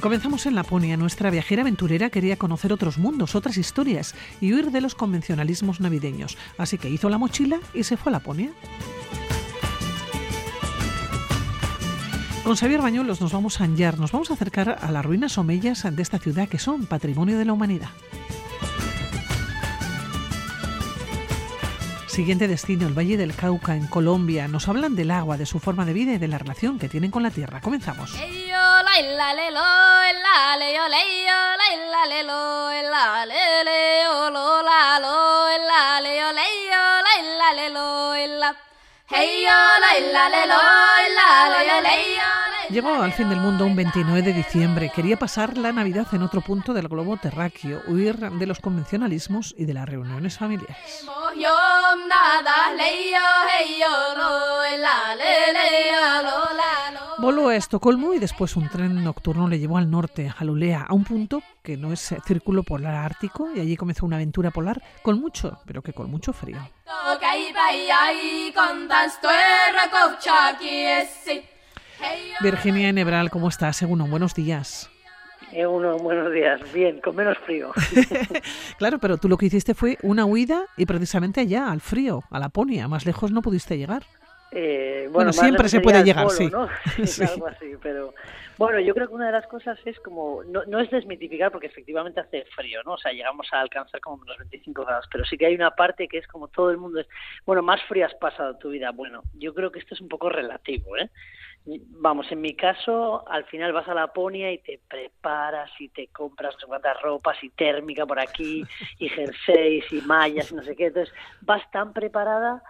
Comenzamos en Laponia. Nuestra viajera aventurera quería conocer otros mundos, otras historias y huir de los convencionalismos navideños. Así que hizo la mochila y se fue a Laponia. Con Xavier Bañuelos nos vamos a Anjar, nos vamos a acercar a las ruinas omeyas de esta ciudad que son patrimonio de la humanidad. Siguiente destino, el Valle del Cauca, en Colombia. Nos hablan del agua, de su forma de vida y de la relación que tienen con la tierra. Comenzamos. Llegó al fin del mundo un 29 de diciembre. Quería pasar la Navidad en otro punto del globo terráqueo, huir de los convencionalismos y de las reuniones familiares. Voló a Estocolmo y después un tren nocturno le llevó al norte, a Lulea, a un punto que no es círculo polar ártico, y allí comenzó una aventura polar con mucho, pero que con mucho frío. Virginia Enebral, ¿cómo estás? Según buenos días. Eh, uno, buenos días, bien, con menos frío. claro, pero tú lo que hiciste fue una huida y precisamente allá, al frío, a Laponia, más lejos no pudiste llegar. Eh, bueno, siempre se puede llegar, sí. Algo así, pero bueno, yo creo que una de las cosas es como, no, no, es desmitificar porque efectivamente hace frío, ¿no? O sea, llegamos a alcanzar como menos 25 grados, pero sí que hay una parte que es como todo el mundo es, bueno, más frío has pasado tu vida. Bueno, yo creo que esto es un poco relativo, ¿eh? Vamos, en mi caso, al final vas a Laponia y te preparas y te compras no sé cuántas ropas y térmica por aquí y jerseys y mallas y no sé qué. Entonces, vas tan preparada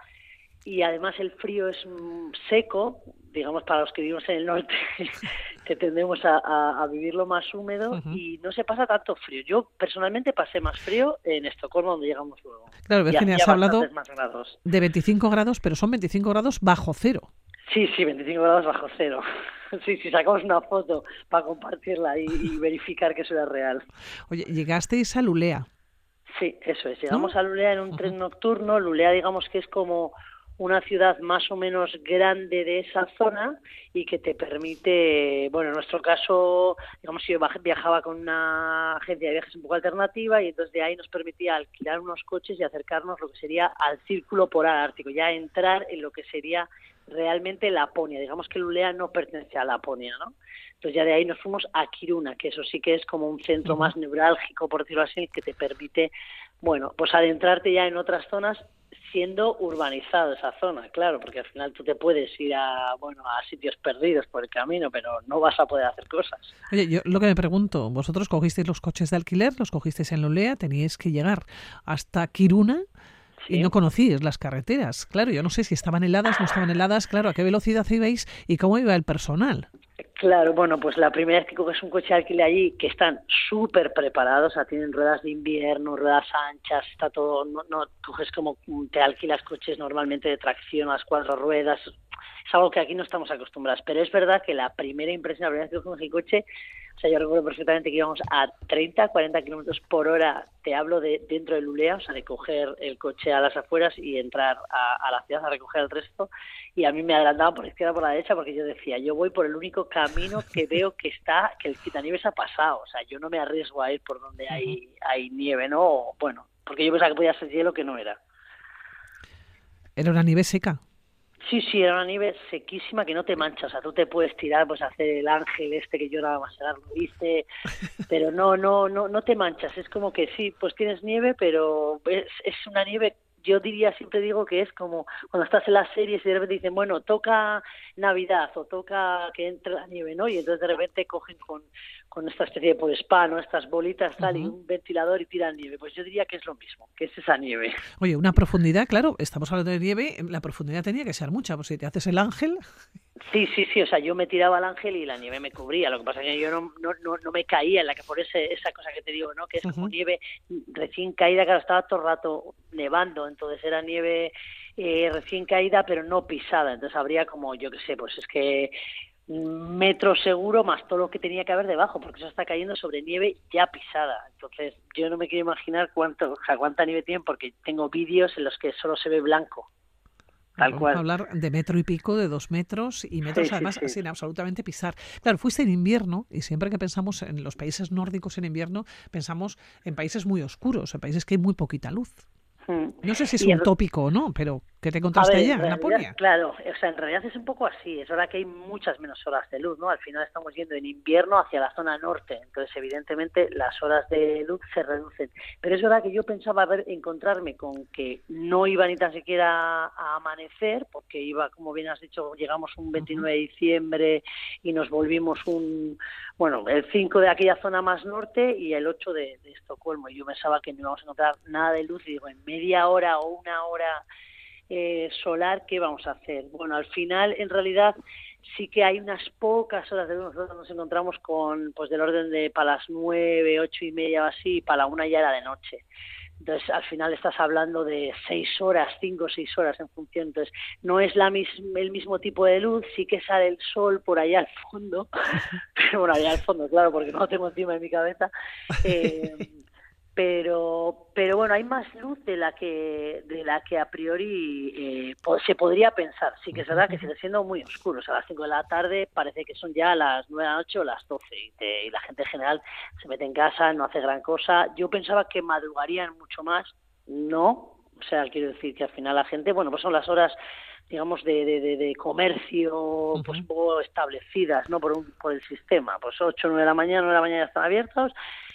y además el frío es mm, seco, digamos para los que vivimos en el norte, que tendemos a, vivirlo más húmedo y no se pasa tanto frío. Yo personalmente pasé más frío en Estocolmo, donde llegamos luego. Claro, Virginia, has hablado de 25 grados, pero son 25 grados bajo cero. Sí, sí, 25 grados bajo cero. Sí, sí, sacamos una foto para compartirla y, verificar que eso era real. Oye, llegasteis a Lulea. Sí, eso es. Llegamos a Lulea en un tren nocturno. Lulea, digamos que es como una ciudad más o menos grande de esa zona y que te permite, bueno, en nuestro caso, digamos, yo viajaba con una agencia de viajes un poco alternativa y entonces de ahí nos permitía alquilar unos coches y acercarnos lo que sería al círculo polar ártico, ya entrar en lo que sería realmente Laponia. Digamos que Lulea no pertenece a Laponia, ¿no? Entonces ya de ahí nos fuimos a Kiruna, que eso sí que es como un centro más neurálgico, por decirlo así, que te permite, bueno, pues adentrarte ya en otras zonas siendo urbanizado esa zona, claro, porque al final tú te puedes ir a, bueno, a sitios perdidos por el camino, pero no vas a poder hacer cosas. Oye, yo lo que me pregunto, vosotros cogisteis los coches de alquiler, los cogisteis en Lulea, teníais que llegar hasta Kiruna, y no conocíais las carreteras. Claro, yo no sé si estaban heladas, no estaban heladas, claro, a qué velocidad ibais y cómo iba el personal. Claro, bueno, pues la primera vez que coges un coche de alquiler allí, que están súper preparados, o sea, tienen ruedas de invierno, ruedas anchas, está todo, no, no coges como te alquilas coches normalmente de tracción a las cuatro ruedas, es algo que aquí no estamos acostumbrados, pero es verdad que la primera impresión, la primera vez que cogemos el coche, o sea, yo recuerdo perfectamente que íbamos a 30, 40 kilómetros por hora, te hablo de dentro de Lulea, o sea, de coger el coche a las afueras y entrar a, la ciudad a recoger el resto. Y a mí me adelantaban por la izquierda por la derecha porque yo decía, yo voy por el único camino que veo que está, que el quitanieves ha pasado. O sea, yo no me arriesgo a ir por donde hay, hay nieve, ¿no? bueno, porque yo pensaba que podía ser hielo que no era. ¿Era una nieve seca? Sí, sí, era una nieve sequísima que no te mancha. O sea, tú te puedes tirar, pues hacer el ángel este que yo nada más lo hice, pero no, no, no, no te manchas. Es como que sí, pues tienes nieve, pero es, es una nieve yo diría, siempre digo que es como cuando estás en las series y de repente dicen, bueno, toca Navidad o toca que entre la nieve, ¿no? Y entonces de repente cogen con, con esta especie de spa, ¿no? Estas bolitas tal y un ventilador y tiran nieve. Pues yo diría que es lo mismo, que es esa nieve. Oye, una profundidad, claro, estamos hablando de nieve, la profundidad tenía que ser mucha, pues si te haces el ángel... Sí, sí, sí, o sea, yo me tiraba al ángel y la nieve me cubría, lo que pasa es que yo no, no, no, me caía en la que por ese, esa cosa que te digo, ¿no? Que es como nieve recién caída, claro, estaba todo el rato nevando, entonces era nieve eh, recién caída pero no pisada, entonces habría como, yo qué sé, pues es que metro seguro más todo lo que tenía que haber debajo, porque eso está cayendo sobre nieve ya pisada. Entonces, yo no me quiero imaginar cuánto, o sea, cuánta nieve tiene, porque tengo vídeos en los que solo se ve blanco. Tal cual. hablar de metro y pico, de dos metros y metros además sin absolutamente pisar. Claro, fuiste en invierno y siempre que pensamos en los países nórdicos en invierno, pensamos en países muy oscuros, en países que hay muy poquita luz. Hmm. No sé si es un tópico o no, pero ¿qué te encontraste allá, en Laponia? Claro, o sea, en realidad es un poco así. Es verdad que hay muchas menos horas de luz, ¿no? Al final estamos yendo en invierno hacia la zona norte, entonces evidentemente las horas de luz se reducen. Pero es verdad que yo pensaba ver, encontrarme con que no iba ni tan siquiera a amanecer, porque iba, como bien has dicho, llegamos un 29 de diciembre y nos volvimos un, bueno, el 5 de aquella zona más norte y el 8 de, de Estocolmo. Y yo pensaba que no íbamos a encontrar nada de luz y digo, en media hora o una hora eh, solar, ¿qué vamos a hacer? Bueno, al final, en realidad, sí que hay unas pocas horas de luz. Nosotros nos encontramos con, pues, del orden de para las nueve, ocho y media o así, para la una ya era de noche. Entonces, al final estás hablando de seis horas, cinco o seis horas en función. Entonces, no es la el mismo tipo de luz, sí que sale el sol por allá al fondo, pero bueno, allá al fondo, claro, porque no lo tengo encima de mi cabeza. Eh, pero pero bueno hay más luz de la que de la que a priori eh, se podría pensar. Sí que es verdad que sigue siendo muy oscuro. Sea, a las 5 de la tarde parece que son ya las 9 de la noche o las 12 y, la gente en general se mete en casa no hace gran cosa. Yo pensaba que madrugarían mucho más. No. O sea quiero decir que al final la gente bueno pues son las horas digamos de, de, de, comercio pues un poco establecidas no por un, por el sistema pues 8 9 de la mañana 9 de la mañana ya están abiertos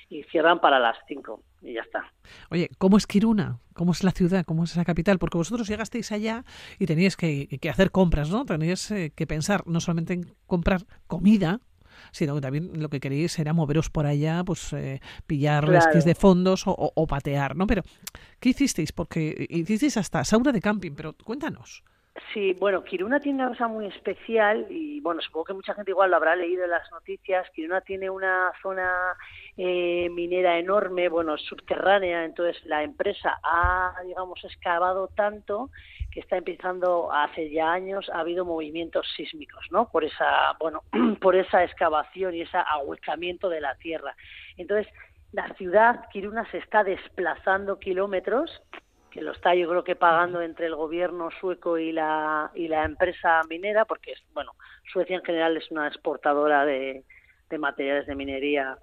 y cierran para las 5 y ya está. Oye, ¿cómo es Kiruna? ¿Cómo es la ciudad? ¿Cómo es esa capital? Porque vosotros llegasteis allá y teníais que, hacer compras, ¿no? Teníais eh, que pensar no solamente en comprar comida, sino que también lo que queréis era moveros por allá, pues eh, pillar resquis de fondos o, patear, ¿no? Pero, ¿qué hicisteis? Porque hicisteis hasta sauna de camping, pero cuéntanos. Sí, bueno, Kiruna tiene una cosa muy especial y bueno, supongo que mucha gente igual lo habrá leído en las noticias. Kiruna tiene una zona eh, minera enorme, bueno, subterránea, entonces la empresa ha, digamos, excavado tanto que está empezando hace ya años ha habido movimientos sísmicos, ¿no? Por esa, bueno, por esa excavación y ese ahuecamiento de la tierra. Entonces, la ciudad Kiruna se está desplazando kilómetros que lo está yo creo que pagando entre el gobierno sueco y la y la empresa minera porque es bueno Suecia en general es una exportadora de, de materiales de minería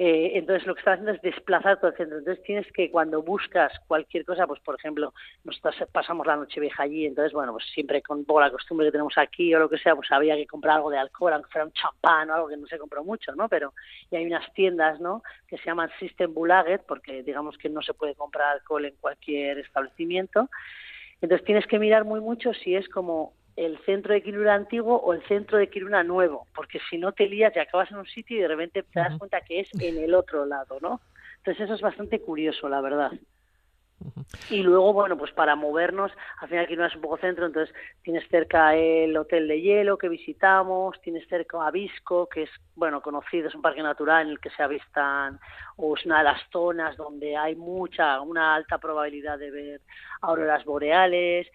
eh, entonces lo que está haciendo es desplazar todo el centro. Entonces tienes que cuando buscas cualquier cosa, pues por ejemplo, nosotros pasamos la noche vieja allí, entonces bueno, pues siempre con poco la costumbre que tenemos aquí o lo que sea, pues había que comprar algo de alcohol, aunque fuera un champán o algo que no se compró mucho, ¿no? Pero y hay unas tiendas, ¿no? Que se llaman System Bulaget, porque digamos que no se puede comprar alcohol en cualquier establecimiento. Entonces tienes que mirar muy mucho si es como el centro de Kiruna antiguo o el centro de Kiruna nuevo, porque si no te lías y acabas en un sitio y de repente te das cuenta que es en el otro lado, ¿no? Entonces eso es bastante curioso, la verdad. Y luego, bueno, pues para movernos, al final aquí no es un poco centro, entonces tienes cerca el Hotel de Hielo que visitamos, tienes cerca Avisco, que es, bueno, conocido, es un parque natural en el que se avistan, o es una de las zonas donde hay mucha, una alta probabilidad de ver auroras boreales.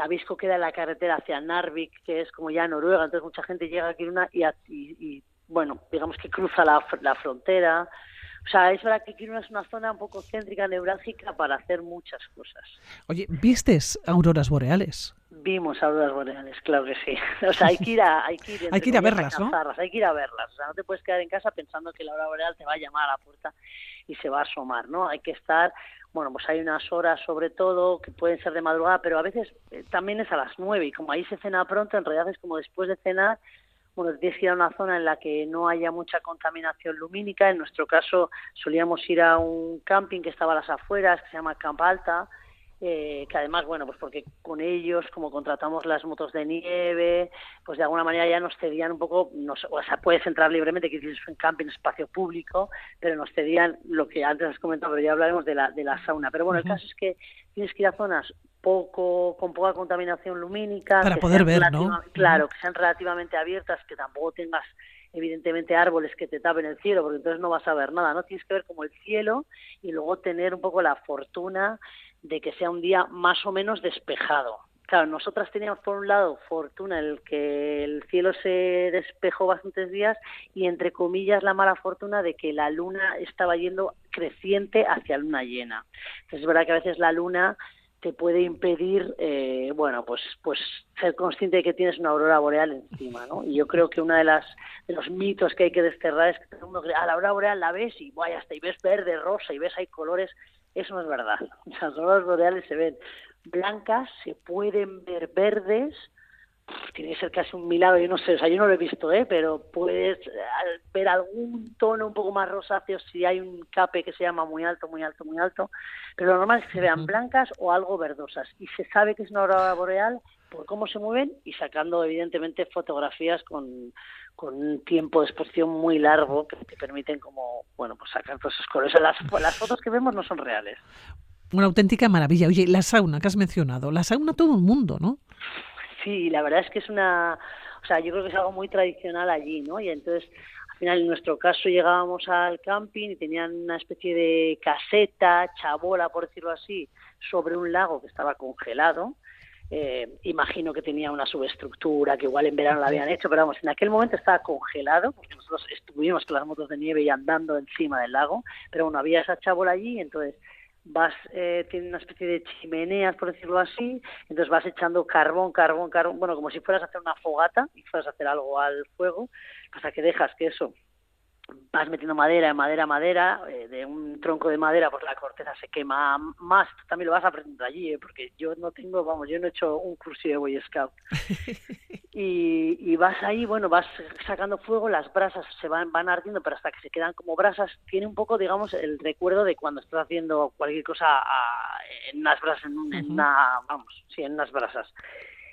Avisco queda en la carretera hacia Narvik, que es como ya Noruega, entonces mucha gente llega aquí una y, y, bueno, digamos que cruza la, la frontera. O sea, es verdad que Kiruna es una zona un poco céntrica, neurálgica para hacer muchas cosas. Oye, ¿vistes auroras boreales? Vimos auroras boreales, claro que sí. O sea, hay que ir a, hay que ir, hay que ir a verlas, ¿no? Hay que ir a verlas. O sea, no te puedes quedar en casa pensando que la aurora boreal te va a llamar a la puerta y se va a asomar, ¿no? Hay que estar, bueno, pues hay unas horas sobre todo que pueden ser de madrugada, pero a veces eh, también es a las nueve y como ahí se cena pronto, en realidad es como después de cenar bueno, tienes que ir a una zona en la que no haya mucha contaminación lumínica. En nuestro caso solíamos ir a un camping que estaba a las afueras, que se llama Camp Alta, eh, que además, bueno, pues porque con ellos, como contratamos las motos de nieve, pues de alguna manera ya nos cedían un poco, nos, o sea, puedes entrar libremente, que es un camping, espacio público, pero nos cedían lo que antes has comentado, pero ya hablaremos de la, de la sauna. Pero bueno, el caso es que tienes que ir a zonas poco con poca contaminación lumínica para poder ver, ¿no? Claro, que sean relativamente abiertas, que tampoco tengas evidentemente árboles que te tapen el cielo, porque entonces no vas a ver nada, ¿no? Tienes que ver como el cielo y luego tener un poco la fortuna de que sea un día más o menos despejado. Claro, nosotras teníamos por un lado fortuna el que el cielo se despejó bastantes días y entre comillas la mala fortuna de que la luna estaba yendo creciente hacia luna llena. Entonces es verdad que a veces la luna te puede impedir, eh, bueno, pues, pues ser consciente de que tienes una aurora boreal encima, ¿no? Y yo creo que una de las de los mitos que hay que desterrar es que todo ah, la aurora boreal la ves y vaya hasta y ves verde, rosa y ves hay colores, eso no es verdad. Las auroras boreales se ven blancas, se pueden ver verdes, tiene que ser casi un milagro, yo no sé, o sea, yo no lo he visto, ¿eh? pero puedes ver algún tono un poco más rosáceo si hay un cape que se llama muy alto, muy alto, muy alto, pero lo normal es que se vean blancas o algo verdosas y se sabe que es una aurora boreal por cómo se mueven y sacando evidentemente fotografías con, con un tiempo de exposición muy largo que te permiten como, bueno, pues sacar todos esos colores. Las, las fotos que vemos no son reales. Una auténtica maravilla. Oye, la sauna que has mencionado, la sauna todo el mundo, ¿no? Sí, la verdad es que es una, o sea, yo creo que es algo muy tradicional allí, ¿no? Y entonces, al final, en nuestro caso, llegábamos al camping y tenían una especie de caseta, chabola, por decirlo así, sobre un lago que estaba congelado. Eh, imagino que tenía una subestructura, que igual en verano la habían hecho, pero vamos, en aquel momento estaba congelado, porque nosotros estuvimos con las motos de nieve y andando encima del lago, pero bueno, había esa chabola allí, entonces vas eh, tiene una especie de chimeneas por decirlo así entonces vas echando carbón carbón carbón bueno como si fueras a hacer una fogata y fueras a hacer algo al fuego hasta que dejas que eso vas metiendo madera, madera, madera, eh, de un tronco de madera, pues la corteza se quema más. también lo vas aprendiendo allí, ¿eh? porque yo no tengo, vamos, yo no he hecho un curso de Boy Scout. y, y vas ahí, bueno, vas sacando fuego, las brasas se van, van ardiendo, pero hasta que se quedan como brasas, tiene un poco, digamos, el recuerdo de cuando estás haciendo cualquier cosa en unas brasas, en, en una, vamos, sí, en unas brasas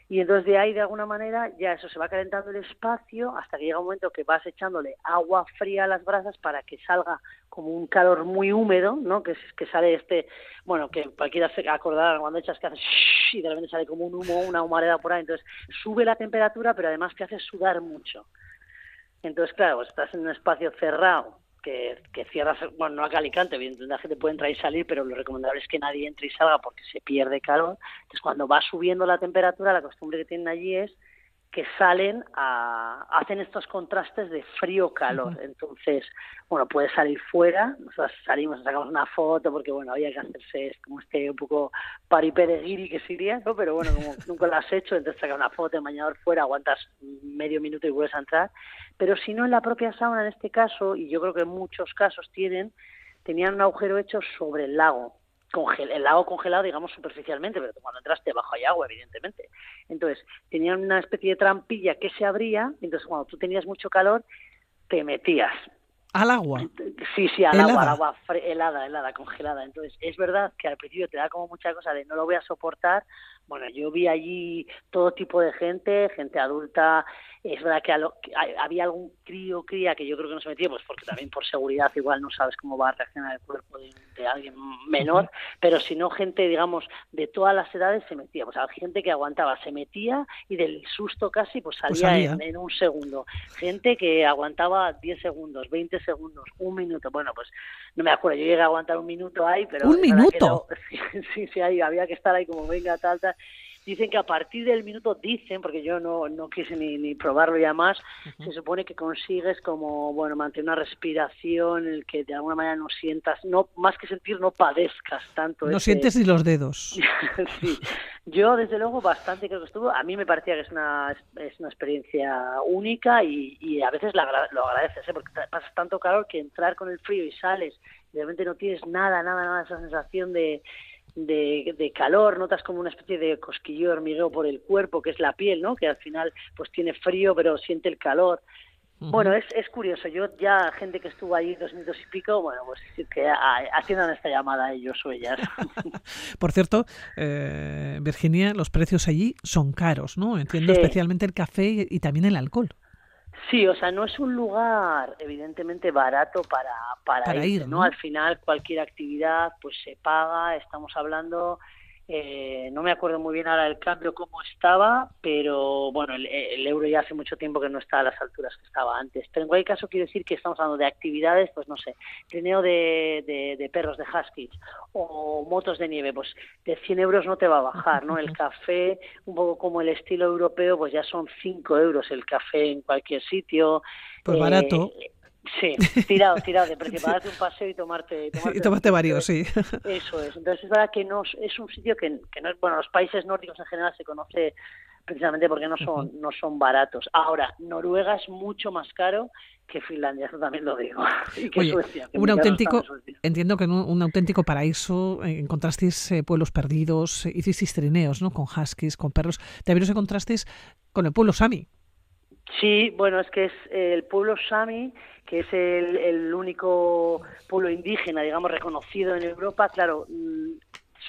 y entonces de ahí de alguna manera ya eso se va calentando el espacio hasta que llega un momento que vas echándole agua fría a las brasas para que salga como un calor muy húmedo, ¿no? Que, que sale este, bueno, que cualquiera se acordará cuando echas que hace y de repente sale como un humo, una humareda por ahí, entonces sube la temperatura pero además te hace sudar mucho. Entonces, claro, estás en un espacio cerrado que, que cierras, bueno, no acá Alicante, evidentemente la gente puede entrar y salir, pero lo recomendable es que nadie entre y salga porque se pierde calor. Entonces, cuando va subiendo la temperatura, la costumbre que tienen allí es que salen a, hacen estos contrastes de frío-calor. Entonces, bueno, puedes salir fuera, nosotros salimos, sacamos una foto, porque bueno, había que hacerse como este un poco paripereguiri que sería, ¿no? Pero bueno, como nunca lo has hecho, entonces sacas una foto de bañador fuera, aguantas medio minuto y vuelves a entrar. Pero si no en la propia sauna, en este caso, y yo creo que en muchos casos tienen, tenían un agujero hecho sobre el lago el lago congelado, digamos, superficialmente, pero cuando entraste bajo hay agua, evidentemente. Entonces, tenían una especie de trampilla que se abría, entonces cuando tú tenías mucho calor, te metías. ¿Al agua? Sí, sí, al agua, al agua helada, helada, congelada. Entonces, es verdad que al principio te da como mucha cosa de no lo voy a soportar. Bueno, yo vi allí todo tipo de gente, gente adulta, es verdad que, había algún crío cría que yo creo que no se metía, pues porque también por seguridad igual no sabes cómo va a reaccionar el cuerpo de, alguien menor, pero si no gente, digamos, de todas las edades se metía, pues había gente que aguantaba, se metía y del susto casi pues, pues salía, En, un segundo. Gente que aguantaba 10 segundos, 20 segundos, un minuto, bueno, pues no me acuerdo, yo llegué a aguantar un minuto ahí, pero... ¿Un minuto? sí, sí, ahí, había que estar ahí como venga, tal, tal dicen que a partir del minuto, dicen, porque yo no, no quise ni, ni probarlo ya más, se supone que consigues como, bueno, mantener una respiración en el que de alguna manera no sientas, no más que sentir, no padezcas tanto. No sientes ni los dedos. sí, yo desde luego bastante creo que estuvo, a mí me parecía que es una, es una experiencia única y, y a veces lo agradeces, ¿eh? porque pasas tanto calor que entrar con el frío y sales y realmente no tienes nada, nada, nada esa sensación de de, calor, notas como una especie de cosquillo hormigueo por el cuerpo, que es la piel, ¿no? Que al final pues tiene frío pero siente el calor. Bueno, es, es curioso. Yo ya, gente que estuvo ahí dos minutos y pico, bueno, pues que haciendo esta llamada ellos o ellas. Por cierto, eh, Virginia, los precios allí son caros, ¿no? Entiendo especialmente el café y también el alcohol. Sí, o sea, no es un lugar evidentemente barato para, para, ir, ¿no? Al final cualquier actividad pues se paga, estamos hablando eh, no me acuerdo muy bien ahora el cambio cómo estaba, pero bueno, el, euro ya hace mucho tiempo que no está a las alturas que estaba antes. Pero en cualquier caso quiero decir que estamos hablando de actividades, pues no sé, trineo de, de, perros de huskies o motos de nieve, pues de 100 euros no te va a bajar, ¿no? El café, un poco como el estilo europeo, pues ya son 5 euros el café en cualquier sitio. Pues barato. Eh, Sí, tirado, tirado, de precio, para darte un paseo y tomarte... y tomarte varios, sí. Eso es. Entonces es verdad que no, es un sitio que, que no es... Bueno, los países nórdicos en general se conoce precisamente porque no son, no son baratos. Ahora, Noruega es mucho más caro que Finlandia, eso también lo digo. Y que Suecia, un auténtico, entiendo que en un, auténtico paraíso eh, encontrasteis eh, pueblos perdidos, eh, hicisteis trineos, ¿no? Con huskies, con perros. También os encontrasteis con el pueblo Sami. Sí, bueno, es que es el pueblo Sami, que es el, el único pueblo indígena, digamos, reconocido en Europa. Claro, mm,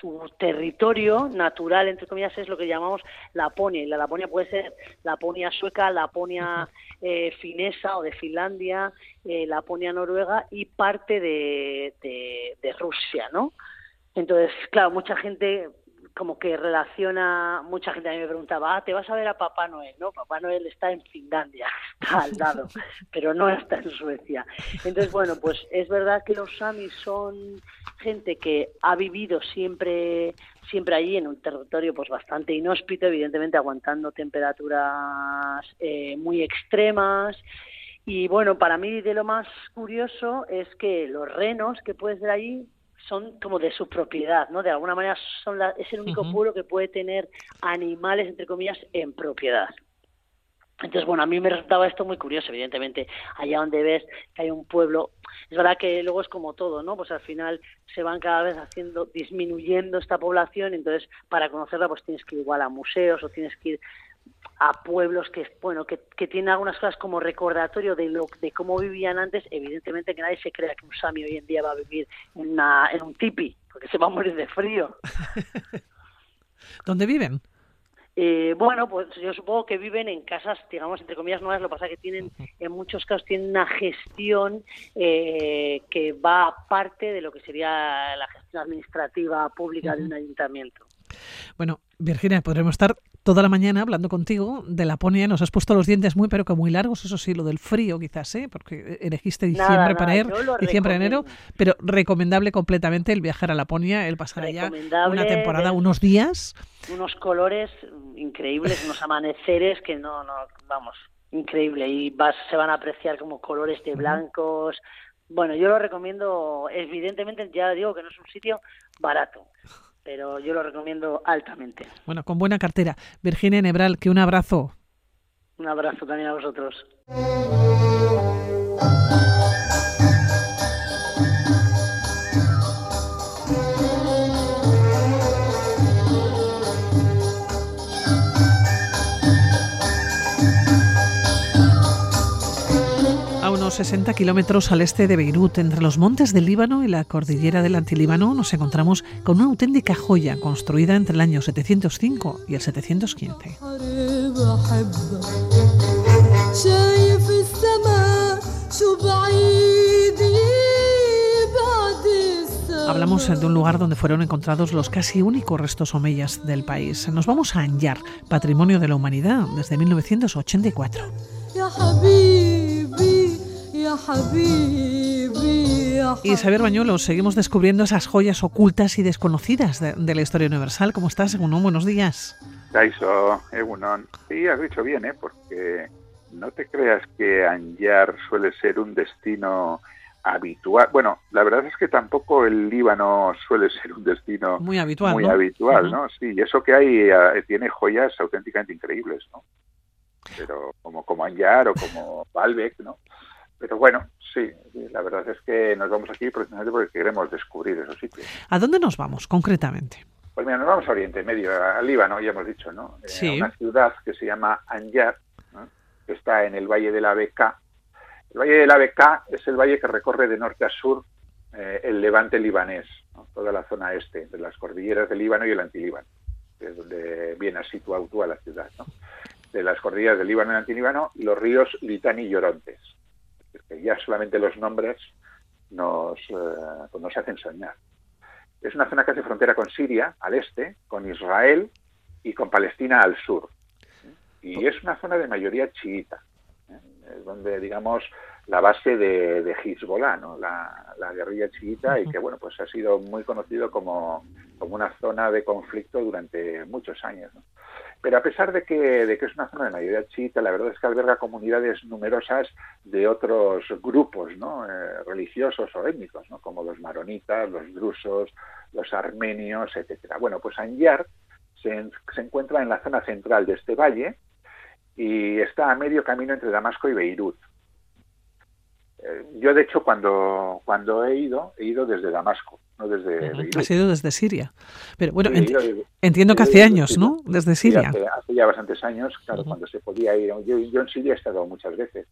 su territorio natural, entre comillas, es lo que llamamos Laponia. Y la Laponia puede ser Laponia sueca, Laponia eh, finesa o de Finlandia, eh, Laponia noruega y parte de, de Rusia, ¿no? Entonces, claro, mucha gente como que relaciona, mucha gente a mí me preguntaba, ah, te vas a ver a Papá Noel, ¿no? Papá Noel está en Finlandia, está al lado, pero no está en Suecia. Entonces, bueno, pues es verdad que los samis son gente que ha vivido siempre siempre allí en un territorio pues bastante inhóspito, evidentemente aguantando temperaturas eh, muy extremas. Y bueno, para mí de lo más curioso es que los renos que puedes ver allí son como de su propiedad, ¿no? De alguna manera son es el único pueblo que puede tener animales, entre comillas, en propiedad. Entonces, bueno, a mí me resultaba esto muy curioso, evidentemente, allá donde ves que hay un pueblo, es verdad que luego es como todo, ¿no? Pues al final se van cada vez haciendo, disminuyendo esta población, entonces para conocerla pues tienes que ir igual a museos o tienes que ir a pueblos que bueno que, que, tienen algunas cosas como recordatorio de lo de cómo vivían antes evidentemente que nadie se crea que un sami hoy en día va a vivir en, una, en un tipi porque se va a morir de frío ¿dónde viven? Eh, bueno, pues yo supongo que viven en casas, digamos, entre comillas nuevas, lo que pasa es que tienen, en muchos casos, tienen una gestión eh, que va aparte de lo que sería la gestión administrativa pública de un ayuntamiento. Bueno, Virginia, podremos estar toda la mañana hablando contigo de Laponia. Nos has puesto los dientes muy, pero que muy largos, eso sí, lo del frío quizás, ¿eh? porque elegiste diciembre para ir, diciembre, enero, pero recomendable completamente el viajar a Laponia, el pasar allá una temporada, unos días. Unos colores increíbles, unos amaneceres que no, no, vamos, increíble. Y vas, se van a apreciar como colores de blancos. Bueno, yo lo recomiendo, evidentemente, ya digo que no es un sitio barato pero yo lo recomiendo altamente. Bueno, con buena cartera. Virginia Nebral, que un abrazo. Un abrazo también a vosotros. Unos 60 kilómetros al este de Beirut, entre los montes del Líbano y la cordillera del Antilíbano, nos encontramos con una auténtica joya construida entre el año 705 y el 715. Hablamos de un lugar donde fueron encontrados los casi únicos restos omeyas del país. Nos vamos a Anyar, patrimonio de la humanidad desde 1984. Y Xavier Bañuelo, seguimos descubriendo esas joyas ocultas y desconocidas de, la historia universal. ¿Cómo estás, Egunon? Buenos días. Kaiso, Egunon. Sí, has dicho bien, ¿eh? porque no te creas que Anyar suele ser un destino habitual. Bueno, la verdad es que tampoco el Líbano suele ser un destino muy habitual, muy habitual, ¿no? Sí, eso que hay eh, tiene joyas auténticamente increíbles, ¿no? Pero como como Anyar o como Baalbek, ¿no? Pero bueno, sí, la verdad es que nos vamos aquí precisamente porque queremos descubrir esos sitios. ¿A dónde nos vamos concretamente? Pues mira, nos vamos a Oriente Medio, al Líbano, ya hemos dicho, ¿no? Eh, sí. una ciudad que se llama Anjar, que está en el Valle de la Beca. El Valle de la Beca es el valle que recorre de norte a sur eh, el levante libanés, toda la zona este, de las cordilleras del Líbano y el Antilíbano, que es donde viene situado a la ciudad, ¿no? De las cordilleras del Líbano y el Antilíbano, los ríos Litani y Llorontes ya solamente los nombres nos, eh, pues nos hacen soñar. Es una zona que hace frontera con Siria al este, con Israel y con Palestina al sur. Y es una zona de mayoría chiita, ¿eh? es donde, digamos, la base de, de Hezbollah, ¿no? la, la guerrilla chiita, y que, bueno, pues ha sido muy conocido como, como una zona de conflicto durante muchos años. Pero a pesar de que, es una zona de mayoría chiita, la verdad es que alberga comunidades numerosas de otros grupos ¿no? Eh, religiosos o étnicos, ¿no? como los maronitas, los drusos, los armenios, etcétera. Bueno, pues Anyar se, se encuentra en la zona central de este valle y está a medio camino entre Damasco y Beirut. Eh, yo, de hecho, cuando, cuando he ido, he ido desde Damasco, no desde Beirut. Has ido desde Siria. Pero bueno, entiendo que hace años, ¿no? Desde Siria. hace, ya bastantes años, claro, cuando se podía ir. Yo, yo, en Siria he estado muchas veces,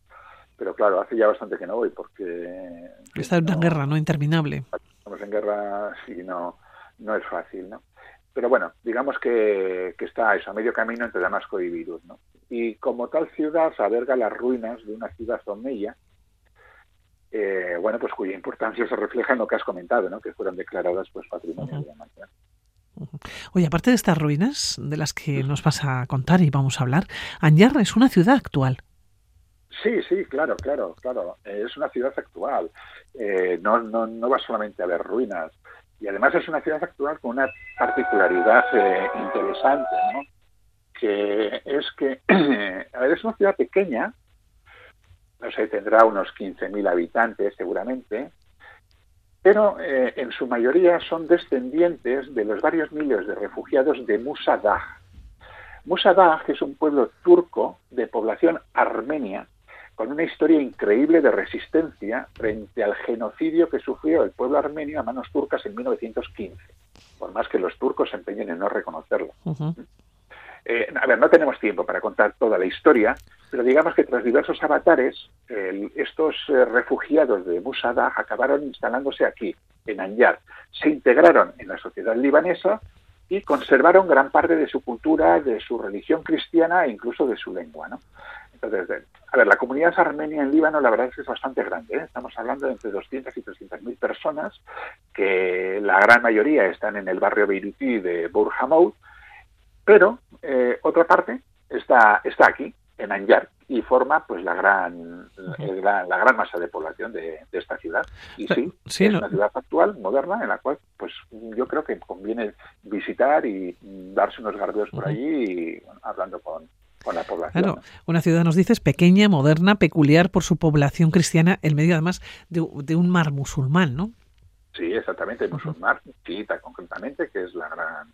pero claro, hace ya bastante que no voy porque... Está en una guerra, ¿no? Interminable. Estamos en guerra, sí, no, no es fácil, ¿no? Pero bueno, digamos que, que está eso, a medio camino entre Damasco y Beirut, ¿no? Y como tal ciudad alberga las ruinas de una ciudad omeya, eh, bueno, pues cuya importancia se refleja en lo que has comentado, ¿no? que fueron declaradas pues patrimonio de la humanidad. Oye, aparte de estas ruinas de las que nos vas a contar y vamos a hablar, Anyar es una ciudad actual. Sí, sí, claro, claro, claro. Es una ciudad actual. Eh, no, no, no va solamente a ver ruinas. Y además es una ciudad actual con una particularidad eh, interesante, ¿no? Que es que, a ver, es una ciudad pequeña, no sé, tendrá unos 15.000 habitantes seguramente, pero eh, en su mayoría son descendientes de los varios miles de refugiados de Musadag. Musadag es un pueblo turco de población armenia con una historia increíble de resistencia frente al genocidio que sufrió el pueblo armenio a manos turcas en 1915, por más que los turcos se empeñen en no reconocerlo. Eh, a ver, no tenemos tiempo para contar toda la historia, pero digamos que tras diversos avatares, estos eh, refugiados de Musadah acabaron instalándose aquí, en Anyar. Se integraron en la sociedad libanesa y conservaron gran parte de su cultura, de su religión cristiana e incluso de su lengua. ¿no? Entonces, a ver, la comunidad armenia en Líbano la verdad es que es bastante grande. ¿eh? Estamos hablando de entre 200 y 300 mil personas, que la gran mayoría están en el barrio beirutí de Burhamoud, pero eh, otra parte está, está aquí, en Anjar, y forma pues la gran, la, gran masa de población de, esta ciudad. Y sí, es una ciudad actual, moderna, en la cual pues yo creo que conviene visitar y darse unos garbeos por allí y hablando con, con la población. Claro, una ciudad, nos dices, pequeña, moderna, peculiar por su población cristiana, en medio además de, de un mar musulmán, ¿no? Sí, exactamente, musulmán, chiita concretamente, que es la gran...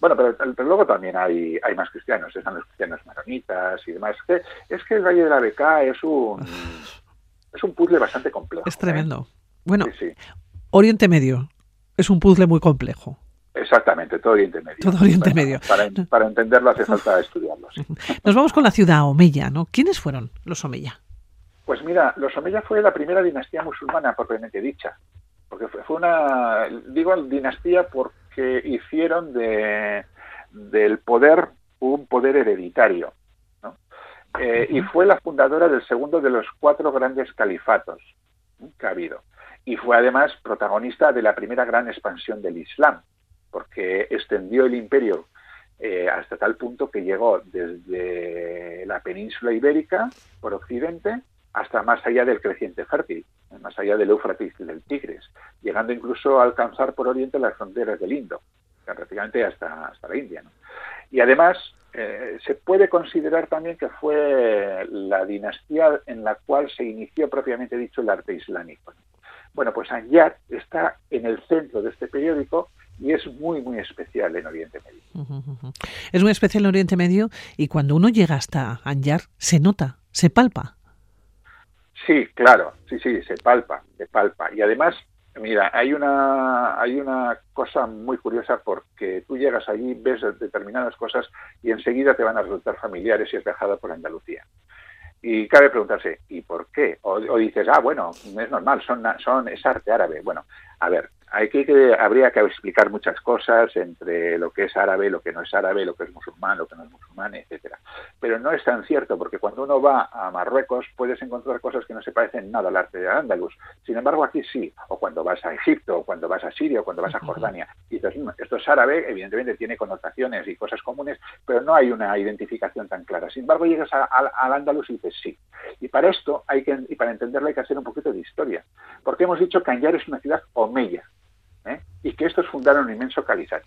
Bueno, pero, luego también hay, hay más cristianos, están los cristianos maronitas y demás. Que, es que el Valle de la Beca es un, es un puzzle bastante complejo. Es tremendo. ¿eh? Bueno, Oriente Medio es un puzzle muy complejo. Exactamente, todo Oriente Medio. Todo Oriente Medio. Para, para, entenderlo hace falta estudiarlo. Nos vamos con la ciudad Omeya, ¿no? ¿Quiénes fueron los Omeya? Pues mira, los Omeya fue la primera dinastía musulmana propiamente dicha porque fue, una, digo dinastía porque hicieron de, del poder un poder hereditario. Eh, y fue la fundadora del segundo de los cuatro grandes califatos que ha habido. Y fue además protagonista de la primera gran expansión del Islam, porque extendió el imperio eh, hasta tal punto que llegó desde la península ibérica por occidente hasta más allá del creciente fértil, más allá del Éufrates y del Tigris, llegando incluso a alcanzar por oriente las fronteras del Indo, prácticamente hasta, hasta la India. Y además eh, se puede considerar también que fue la dinastía en la cual se inició propiamente dicho el arte islámico. Bueno, pues Anyar está en el centro de este periódico y es muy, muy especial en Oriente Medio. Es muy especial en Oriente Medio y cuando uno llega hasta Anyar se nota, se palpa. Sí, claro, sí, sí, se palpa, se palpa. Y además, mira, hay una, hay una cosa muy curiosa porque tú llegas allí, ves determinadas cosas y enseguida te van a resultar familiares si has viajado por Andalucía. Y cabe preguntarse, ¿y por qué? O, dices, ah, bueno, es normal, son, son, es arte árabe. Bueno, a ver, hay que, habría que explicar muchas cosas entre lo que es árabe, lo que no es árabe, lo que es musulmán, lo que no es musulmán, etcétera. Pero no es tan cierto, porque cuando uno va a Marruecos puedes encontrar cosas que no se parecen nada al arte de Andalus. Sin embargo, aquí sí, o cuando vas a Egipto, o cuando vas a Siria, o cuando vas a Jordania. Y dices, mm, esto es árabe, evidentemente tiene connotaciones y cosas comunes, pero no hay una identificación tan clara. Sin embargo, llegas al Andalus y dices sí. Y para esto, hay que, y para entenderlo, hay que hacer un poquito de historia. Porque hemos dicho que Anyar es una ciudad omeya, ¿eh? y que estos fundaron un inmenso califato.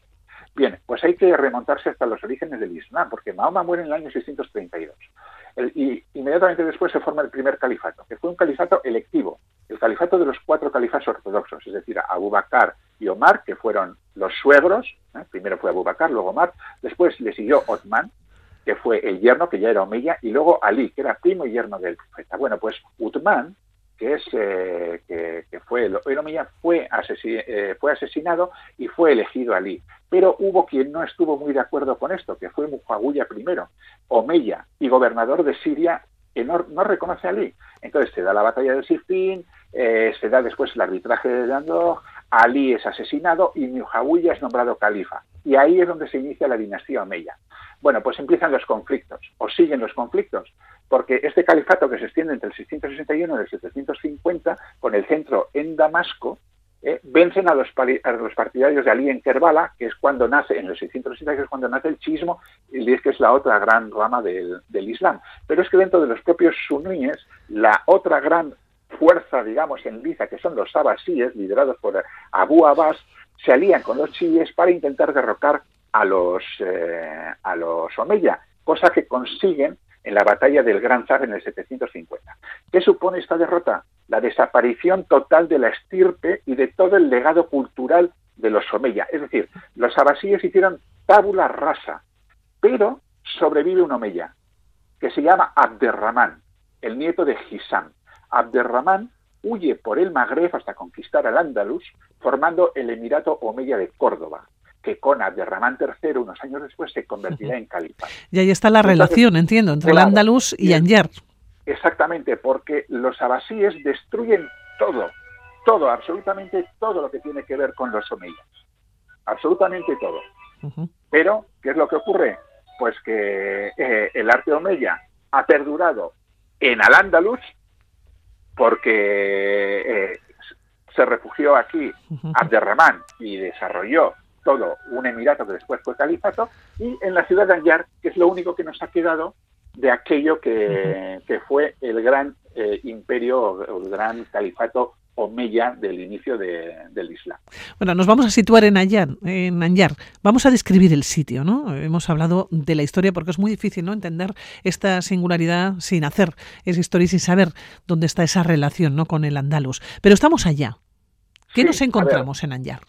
Bien, pues hay que remontarse hasta los orígenes del Islam, porque Mahoma muere en el año 632. y inmediatamente después se forma el primer califato, que fue un califato electivo, el califato de los cuatro califas ortodoxos, es decir, Abu Bakr y Omar, que fueron los suegros, ¿eh? primero fue Abu Bakr, luego Omar, después le siguió Otman, que fue el yerno, que ya era Omeya, y luego Ali, que era primo yerno del profeta. Bueno, pues Uthman, que es eh, que, fue el, Omeya, fue, eh, fue asesinado y fue elegido Ali. Pero hubo quien no estuvo muy de acuerdo con esto, que fue Mujawiya I, Omeya y gobernador de Siria, que no, reconoce a Ali. Entonces se da la batalla de Siffin, eh, se da después el arbitraje de Dandog, Ali es asesinado y Mujawiya es nombrado califa. Y ahí es donde se inicia la dinastía Omeya. Bueno, pues empiezan los conflictos, o siguen los conflictos, porque este califato que se extiende entre el 661 y el 750, con el centro en Damasco, eh, vencen a los, partidarios de Ali en Kerbala, que es cuando nace, en el 660, que es cuando nace el chismo, y es que es la otra gran rama del, del Islam. Pero es que dentro de los propios suníes, la otra gran fuerza, digamos, en Liza, que son los abasíes, liderados por Abu Abbas, se alían con los chiíes para intentar derrocar a los, eh, a los Omeya, cosa que consiguen en la batalla del Gran Zar en el 750. ¿Qué supone esta derrota? La desaparición total de la estirpe y de todo el legado cultural de los Omeya. Es decir, los abasíes hicieron tábula rasa, pero sobrevive un Omeya, que se llama Abderrahman, el nieto de Hisam. Abderrahman huye por el Magreb hasta conquistar al Andalus, formando el Emirato Omeya de Córdoba que con Abderramán III, unos años después, se convertirá en califa. Y ahí está la relación, entiendo, entre el Andalus y Anjar. Exactamente, porque los abasíes destruyen todo, todo, absolutamente todo lo que tiene que ver con los omeyas. Absolutamente todo. Pero, ¿qué es lo que ocurre? Pues que eh, el arte omeya ha perdurado en Al-Ándalus porque eh, se refugió aquí Abderramán y desarrolló todo un emirato que después fue califato, y en la ciudad de Anjar, que es lo único que nos ha quedado de aquello que, fue el gran eh, imperio, el gran califato Omeya del inicio del Islam. Bueno, nos vamos a situar en Anjar, en Anjar. Vamos a describir el sitio, ¿no? Hemos hablado de la historia porque es muy difícil, ¿no? Entender esta singularidad sin hacer esa historia y sin saber dónde está esa relación, ¿no? Con el andaluz. Pero estamos allá. ¿Qué nos encontramos en Anjar?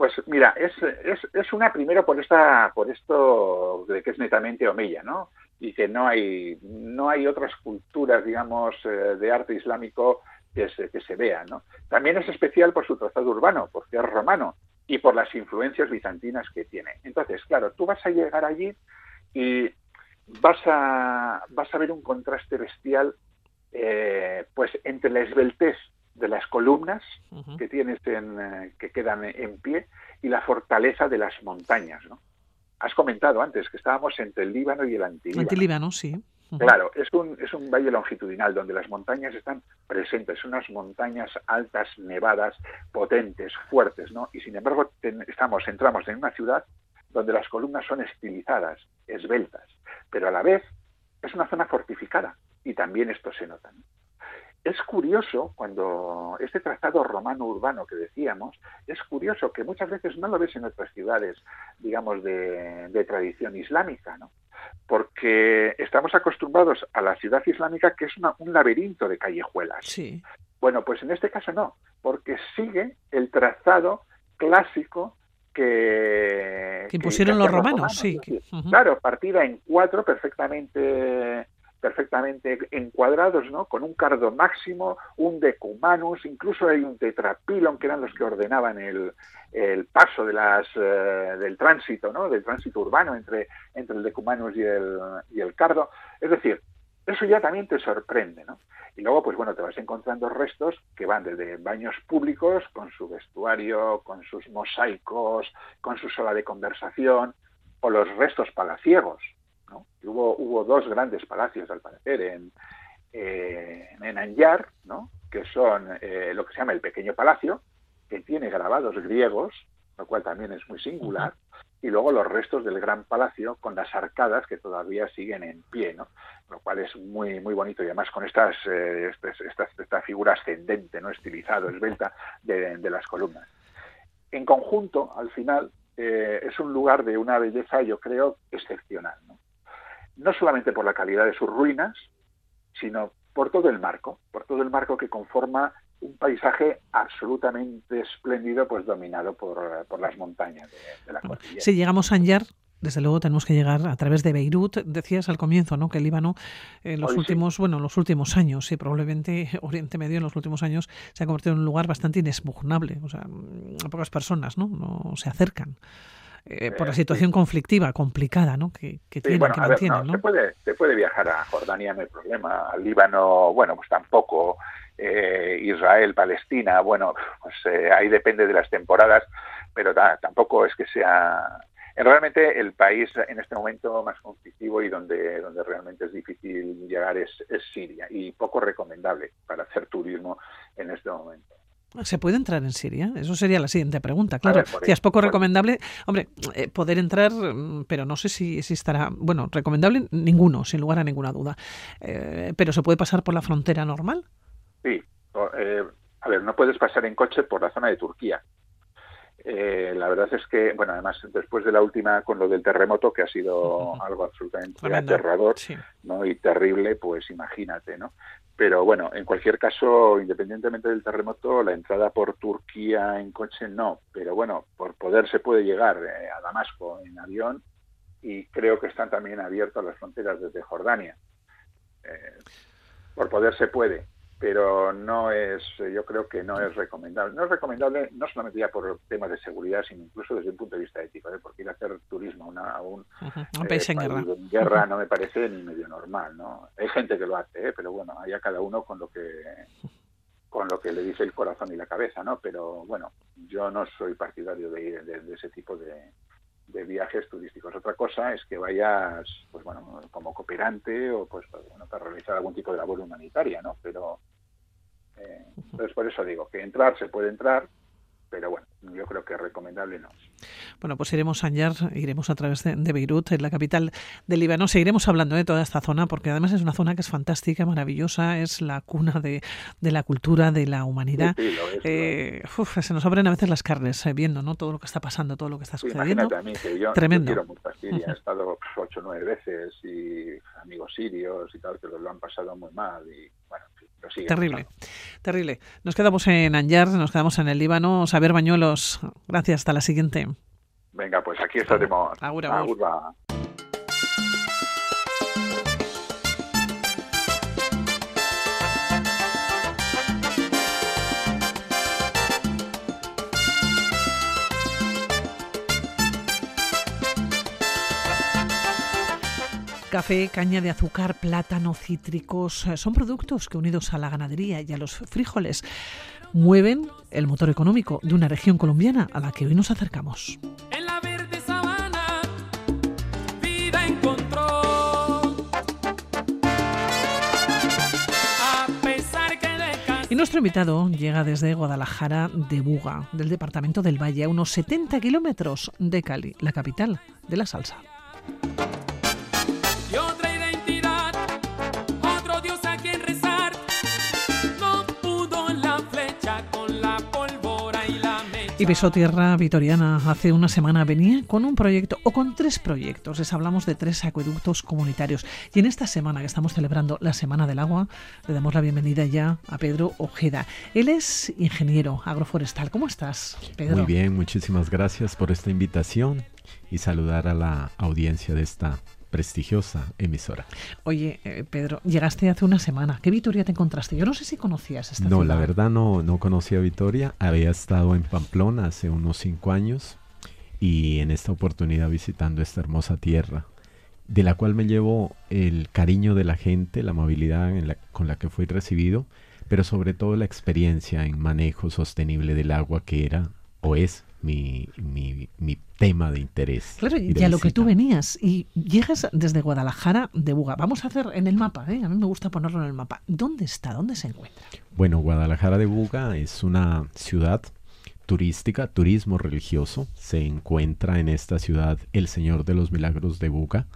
Pues mira, es, es, es, una primero por esta por esto de que es netamente Omeya, ¿no? Y que no hay no hay otras culturas, digamos, eh, de arte islámico que se, que se vean, ¿no? También es especial por su trazado urbano, porque es romano y por las influencias bizantinas que tiene. Entonces, claro, tú vas a llegar allí y vas a vas a ver un contraste bestial, eh, pues entre la esbeltez de las columnas que tienes en, eh, que quedan en pie y la fortaleza de las montañas. ¿no? Has comentado antes que estábamos entre el Líbano y el Antilíbano. Antilíbano, sí. Claro, es un, es un valle longitudinal donde las montañas están presentes, unas montañas altas, nevadas, potentes, fuertes, ¿no? Y sin embargo estamos, entramos en una ciudad donde las columnas son estilizadas, esbeltas, pero a la vez es una zona fortificada y también esto se nota. ¿no? Es curioso cuando este trazado romano urbano que decíamos, es curioso que muchas veces no lo ves en otras ciudades, digamos, de, tradición islámica, ¿no? Porque estamos acostumbrados a la ciudad islámica que es un laberinto de callejuelas. Sí. Bueno, pues en este caso no, porque sigue el trazado clásico que, que impusieron los romanos, sí. Claro, partida en cuatro perfectamente perfectamente encuadrados, ¿no? Con un cardo máximo, un decumanus, incluso hay un tetrapilon que eran los que ordenaban el, el paso de las, eh, del tránsito, ¿no? Del tránsito urbano entre, entre el decumanus y el, y el cardo. Es decir, eso ya también te sorprende, ¿no? Y luego, pues bueno, te vas encontrando restos que van desde baños públicos, con su vestuario, con sus mosaicos, con su sala de conversación, o los restos palaciegos, Hubo, dos grandes palacios, al parecer, en, eh, ¿no? que son eh, lo que se llama el Pequeño Palacio, que tiene grabados griegos, lo cual también es muy singular, y luego los restos del Gran Palacio con las arcadas que todavía siguen en pie, ¿no? lo cual es muy muy bonito y además con estas, eh, esta figura ascendente, no estilizado, esbelta de, las columnas. En conjunto, al final, eh, es un lugar de una belleza, yo creo, excepcional. No solamente por la calidad de sus ruinas, sino por todo el marco, por todo el marco que conforma un paisaje absolutamente espléndido, pues dominado por, por las montañas de, la cordillera. Si llegamos a Anjar, desde luego tenemos que llegar a través de Beirut. Decías al comienzo, ¿no? Que el Líbano en los últimos, bueno, los últimos años, y probablemente Oriente Medio en los últimos años se ha convertido en un lugar bastante inexpugnable. O sea, pocas personas, ¿no? No se acercan. Eh, por la eh, situación conflictiva, complicada, ¿no? Que, que tienen, que mantienen, ¿no? Se, puede, se puede viajar a Jordania, no hay problema. Al Líbano, bueno, pues tampoco. Eh, Israel, Palestina, bueno, pues ahí depende de las temporadas, pero tampoco es que sea realmente el país en este momento más conflictivo y donde, donde realmente es difícil llegar es, es Siria y poco recomendable para hacer turismo en este momento. ¿Se puede entrar en Siria? Eso sería la siguiente pregunta. Claro, si es poco recomendable, hombre, eh, poder entrar, mm, pero no sé si, si, estará, bueno, recomendable ninguno, sin lugar a ninguna duda. Eh, pero ¿se puede pasar por la frontera normal? Sí. Eh, a ver, no puedes pasar en coche por la zona de Turquía. la verdad es que, bueno, además después de la última con lo del terremoto, que ha sido algo absolutamente aterrador ¿no? y terrible, pues imagínate, ¿no? Pero bueno, en cualquier caso, independientemente del terremoto, la entrada por Turquía en coche no. Pero bueno, por poder se puede llegar eh, a Damasco en avión y creo que están también abiertas las fronteras desde Jordania. Eh, por poder se puede pero no es, yo creo que no es recomendable. No es recomendable no solamente ya por temas de seguridad, sino incluso desde un punto de vista ético, ¿eh? porque ir a hacer turismo a un, país en guerra. en guerra no me parece ni medio normal, ¿no? Hay gente que lo hace, ¿eh? pero bueno, a cada uno con lo que con lo que le dice el corazón y la cabeza, ¿no? Pero bueno, yo no soy partidario de, de ese tipo de, de viajes turísticos. Otra cosa es que vayas, pues bueno, como cooperante o pues bueno, para realizar algún tipo de labor humanitaria, ¿no? Pero eh, entonces por eso digo que entrar se puede entrar, pero bueno, yo creo que recomendable no. Bueno, pues iremos a Anjar, iremos a través de, Beirut, en la capital del Líbano. Seguiremos hablando de toda esta zona, porque además es una zona que es fantástica, maravillosa, es la cuna de, la cultura, de la humanidad. Eh, se nos abren a veces las carnes eh, viendo ¿no? todo lo que está pasando, todo lo que está sucediendo. Tremendo. Yo he estado ocho o nueve veces y amigos sirios y tal, que lo han pasado muy mal y bueno, Terrible, terrible. Nos quedamos en Anjar, nos quedamos en el Líbano. Saber Bañuelos, gracias. Hasta la siguiente. Venga, pues aquí estaremos. Agura, Café, caña de azúcar, plátano, cítricos, eh, son productos que unidos a la ganadería y a los frijoles mueven el motor económico de una región colombiana a la que hoy nos acercamos. Y nuestro invitado llega desde Guadalajara de Buga, del departamento del Valle, a unos 70 kilómetros de Cali, la capital de la salsa. Y pisó tierra vitoriana hace una semana venía con un proyecto o con tres proyectos. Les hablamos de tres acueductos comunitarios. Y en esta semana que estamos celebrando la Semana del Agua, le damos la bienvenida ya a Pedro Ojeda. Él es ingeniero agroforestal. ¿Cómo estás, Pedro? Muy bien, muchísimas gracias por esta invitación y saludar a la audiencia de esta prestigiosa emisora. Oye, eh, Pedro, llegaste hace una semana. ¿Qué Vitoria te encontraste? Yo no sé si conocías esta No, la verdad no, no conocía Vitoria. Había estado en Pamplona hace unos cinco años y en esta oportunidad visitando esta hermosa tierra, de la cual me llevo el cariño de la gente, la amabilidad con la que fui recibido, pero sobre todo la experiencia en manejo sostenible del agua que era o es mi, mi, mi tema de interés. Claro, y, a lo que tú venías. Y llegas desde Guadalajara de Buga. Vamos a hacer en el mapa, ¿eh? a mí me gusta ponerlo en el mapa. ¿Dónde está? ¿Dónde se encuentra? Bueno, Guadalajara de Buga es una ciudad turística, turismo religioso. Se encuentra en esta ciudad el Señor de los Milagros de Buga.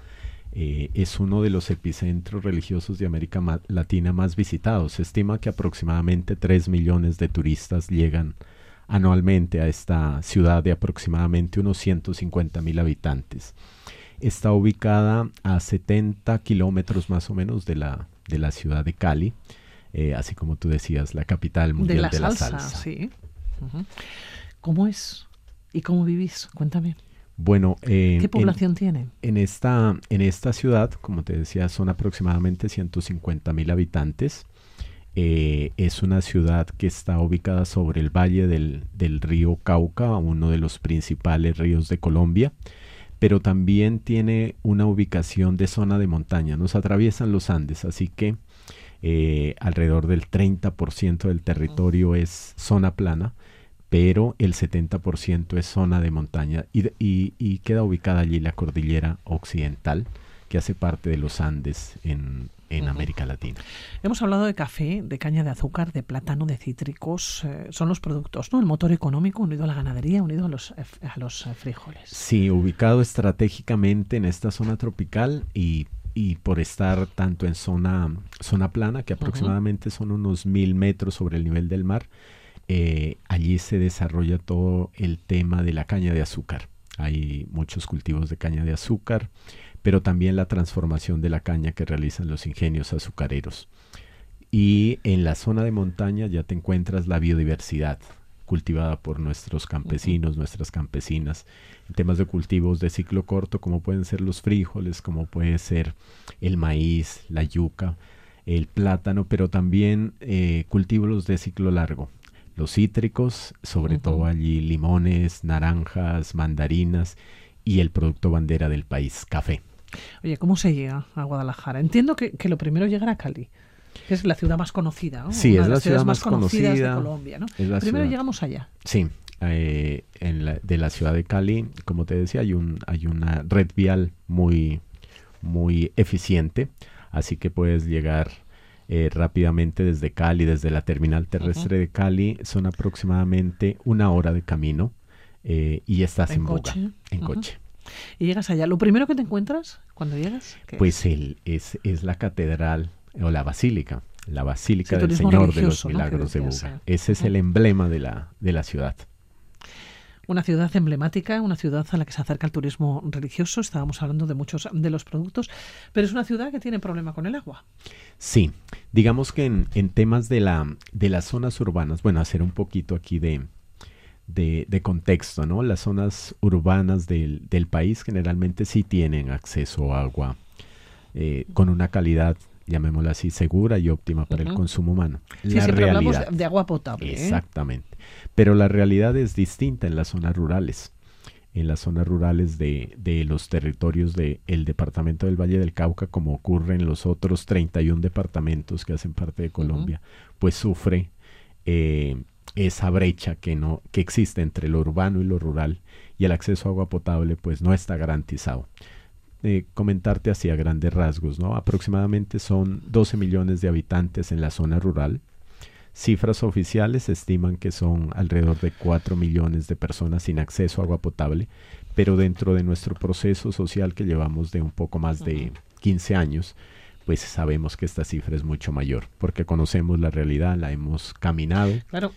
Eh, es uno de los epicentros religiosos de América Latina más visitados. Se estima que aproximadamente 3 millones de turistas llegan anualmente a esta ciudad de aproximadamente unos 150 mil habitantes. Está ubicada a 70 kilómetros más o menos de la, de la ciudad de Cali, eh, así como tú decías, la capital mundial de la, salsa, Sí. ¿Cómo es? ¿Y cómo vivís? Cuéntame. Bueno, ¿qué población tiene? En esta, en esta ciudad, como te decía, son aproximadamente 150 mil habitantes. Eh, es una ciudad que está ubicada sobre el valle del, del, río Cauca, uno de los principales ríos de Colombia, pero también tiene una ubicación de zona de montaña. Nos atraviesan los Andes, así que eh, alrededor del 30% del territorio es zona plana pero el 70% es zona de montaña y, y, queda ubicada allí la cordillera occidental, que hace parte de los Andes en, en América Latina. Hemos hablado de café, de caña de azúcar, de plátano, de cítricos. Eh, son los productos, ¿no? El motor económico unido a la ganadería, unido a los, eh, a los eh, frijoles. Sí, ubicado estratégicamente en esta zona tropical y, y por estar tanto en zona, zona plana, que aproximadamente son unos mil metros sobre el nivel del mar, eh, allí se desarrolla todo el tema de la caña de azúcar. Hay muchos cultivos de caña de azúcar, pero también la transformación de la caña que realizan los ingenios azucareros. Y en la zona de montaña ya te encuentras la biodiversidad cultivada por nuestros campesinos, nuestras campesinas, en temas de cultivos de ciclo corto, como pueden ser los frijoles, como puede ser el maíz, la yuca, el plátano, pero también eh, cultivos de ciclo largo, los cítricos, sobre todo allí limones, naranjas, mandarinas y el producto bandera del país, café. Oye, ¿cómo se llega a Guadalajara? Entiendo que, lo primero llegar a Cali, que es la ciudad más conocida, ¿no? Sí, es la ciudad más, conocida de Colombia, ¿no? primero llegamos allá. Sí, eh, en de la ciudad de Cali, como te decía, hay, un, hay una red vial muy, muy eficiente, así que puedes llegar eh, rápidamente desde Cali, desde la terminal terrestre de Cali, son aproximadamente una hora de camino eh, y estás en, coche? en coche. Y llegas allá. ¿Lo primero que te encuentras cuando llegas? Pues el, es, es la catedral o la basílica, la basílica del Señor de los Milagros de Buga. Ese es el emblema de la, de la ciudad una ciudad emblemática, una ciudad a la que se acerca el turismo religioso. Estábamos hablando de muchos de los productos, pero es una ciudad que tiene problema con el agua. Sí, digamos que en, temas de, la, de las zonas urbanas, bueno, hacer un poquito aquí de, de, contexto, ¿no? Las zonas urbanas del, del, país generalmente sí tienen acceso a agua eh, con una calidad llamémosla así, segura y óptima para el consumo humano. Sí, la realidad, hablamos de agua potable. ¿eh? Exactamente. Pero la realidad es distinta en las zonas rurales. En las zonas rurales de, de los territorios del departamento del Valle del Cauca, como ocurre en los otros 31 departamentos que hacen parte de Colombia, pues sufre eh, esa brecha que, no, que existe entre lo urbano y lo rural y el acceso a agua potable pues no está garantizado comentarte así a grandes rasgos, ¿no? Aproximadamente son 12 millones de habitantes en la zona rural. Cifras oficiales estiman que son alrededor de 4 millones de personas sin acceso a agua potable, pero dentro de nuestro proceso social que llevamos de un poco más de 15 años, pues sabemos que esta cifra es mucho mayor, porque conocemos la realidad, la hemos caminado. Claro,